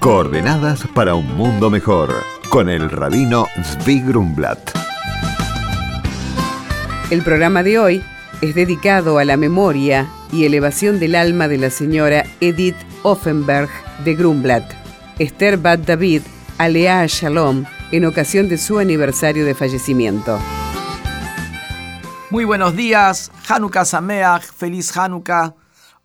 Coordenadas para un mundo mejor con el rabino Zvi Grumblat. El programa de hoy es dedicado a la memoria y elevación del alma de la señora Edith Offenberg de Grumblat, Esther Bat David, Alea Shalom, en ocasión de su aniversario de fallecimiento. Muy buenos días, Hanukkah Sameach, feliz Hanukkah.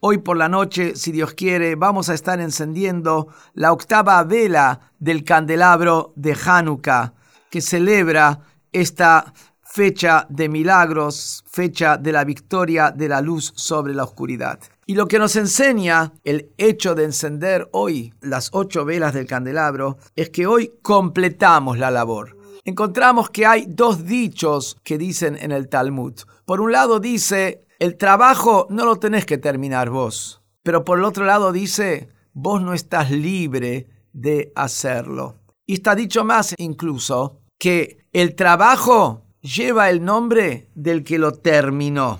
Hoy por la noche, si Dios quiere, vamos a estar encendiendo la octava vela del candelabro de Hanukkah, que celebra esta fecha de milagros, fecha de la victoria de la luz sobre la oscuridad. Y lo que nos enseña el hecho de encender hoy las ocho velas del candelabro es que hoy completamos la labor. Encontramos que hay dos dichos que dicen en el Talmud. Por un lado dice, el trabajo no lo tenés que terminar vos, pero por el otro lado dice, vos no estás libre de hacerlo. Y está dicho más incluso que el trabajo lleva el nombre del que lo terminó.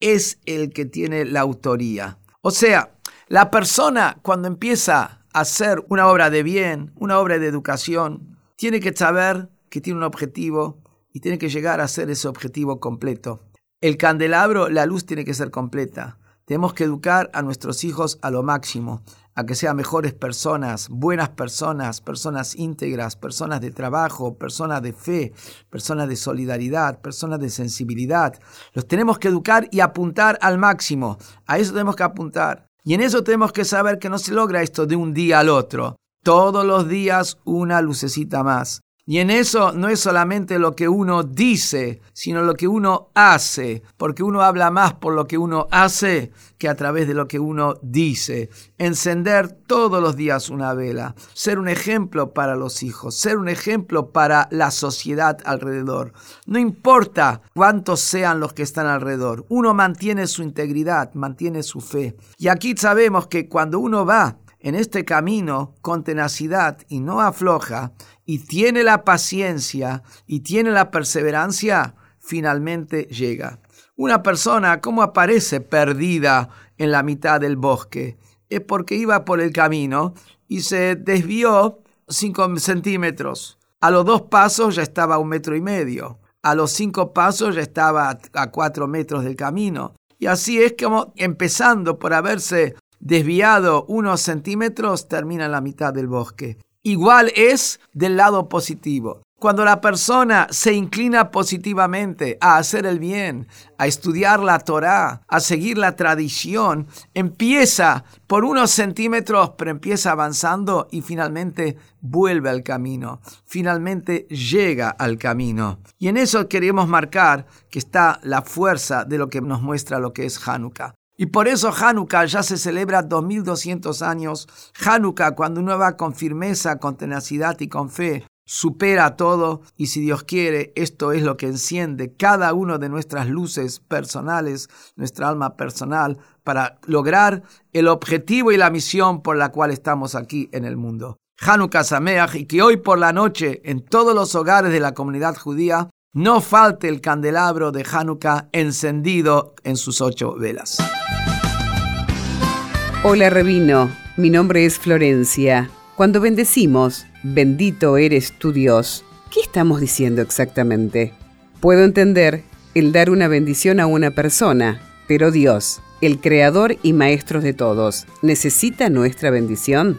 Es el que tiene la autoría. O sea, la persona cuando empieza a hacer una obra de bien, una obra de educación, tiene que saber que tiene un objetivo y tiene que llegar a ser ese objetivo completo. El candelabro, la luz tiene que ser completa. Tenemos que educar a nuestros hijos a lo máximo, a que sean mejores personas, buenas personas, personas íntegras, personas de trabajo, personas de fe, personas de solidaridad, personas de sensibilidad. Los tenemos que educar y apuntar al máximo. A eso tenemos que apuntar. Y en eso tenemos que saber que no se logra esto de un día al otro. Todos los días una lucecita más. Y en eso no es solamente lo que uno dice, sino lo que uno hace, porque uno habla más por lo que uno hace que a través de lo que uno dice. Encender todos los días una vela, ser un ejemplo para los hijos, ser un ejemplo para la sociedad alrededor. No importa cuántos sean los que están alrededor, uno mantiene su integridad, mantiene su fe. Y aquí sabemos que cuando uno va en este camino con tenacidad y no afloja, y tiene la paciencia y tiene la perseverancia, finalmente llega. Una persona, ¿cómo aparece perdida en la mitad del bosque? Es porque iba por el camino y se desvió cinco centímetros. A los dos pasos ya estaba a un metro y medio. A los cinco pasos ya estaba a cuatro metros del camino. Y así es como, empezando por haberse desviado unos centímetros, termina en la mitad del bosque igual es del lado positivo. Cuando la persona se inclina positivamente a hacer el bien, a estudiar la Torá, a seguir la tradición, empieza por unos centímetros, pero empieza avanzando y finalmente vuelve al camino, finalmente llega al camino. Y en eso queremos marcar que está la fuerza de lo que nos muestra lo que es Hanukkah. Y por eso Hanukkah ya se celebra 2200 años. Hanukkah, cuando uno va con firmeza, con tenacidad y con fe, supera todo y si Dios quiere, esto es lo que enciende cada una de nuestras luces personales, nuestra alma personal, para lograr el objetivo y la misión por la cual estamos aquí en el mundo. Hanukkah Sameach y que hoy por la noche en todos los hogares de la comunidad judía no falte el candelabro de Hanukkah encendido en sus ocho velas. Hola Rabino, mi nombre es Florencia. Cuando bendecimos, bendito eres tu Dios, ¿qué estamos diciendo exactamente? Puedo entender el dar una bendición a una persona, pero Dios, el creador y maestro de todos, ¿necesita nuestra bendición?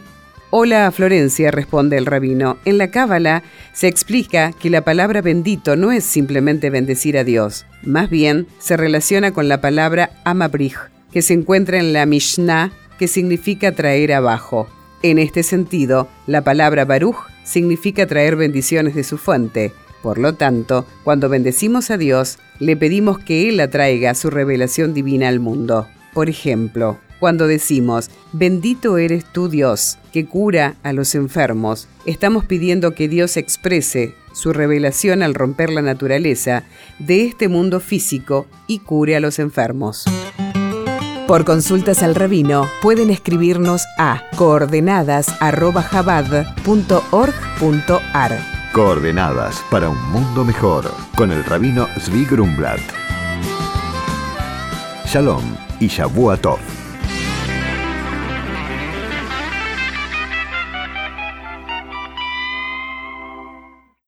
Hola Florencia, responde el rabino. En la Cábala se explica que la palabra bendito no es simplemente bendecir a Dios, más bien se relaciona con la palabra amabrich, que se encuentra en la Mishnah que significa traer abajo. En este sentido, la palabra Baruch significa traer bendiciones de su fuente. Por lo tanto, cuando bendecimos a Dios, le pedimos que Él atraiga su revelación divina al mundo. Por ejemplo, cuando decimos, bendito eres tú Dios, que cura a los enfermos, estamos pidiendo que Dios exprese su revelación al romper la naturaleza de este mundo físico y cure a los enfermos. Por consultas al rabino pueden escribirnos a coordenadas.jabad.org.ar. Coordenadas para un mundo mejor con el rabino Zvi Grumblat. Shalom y Shavuot.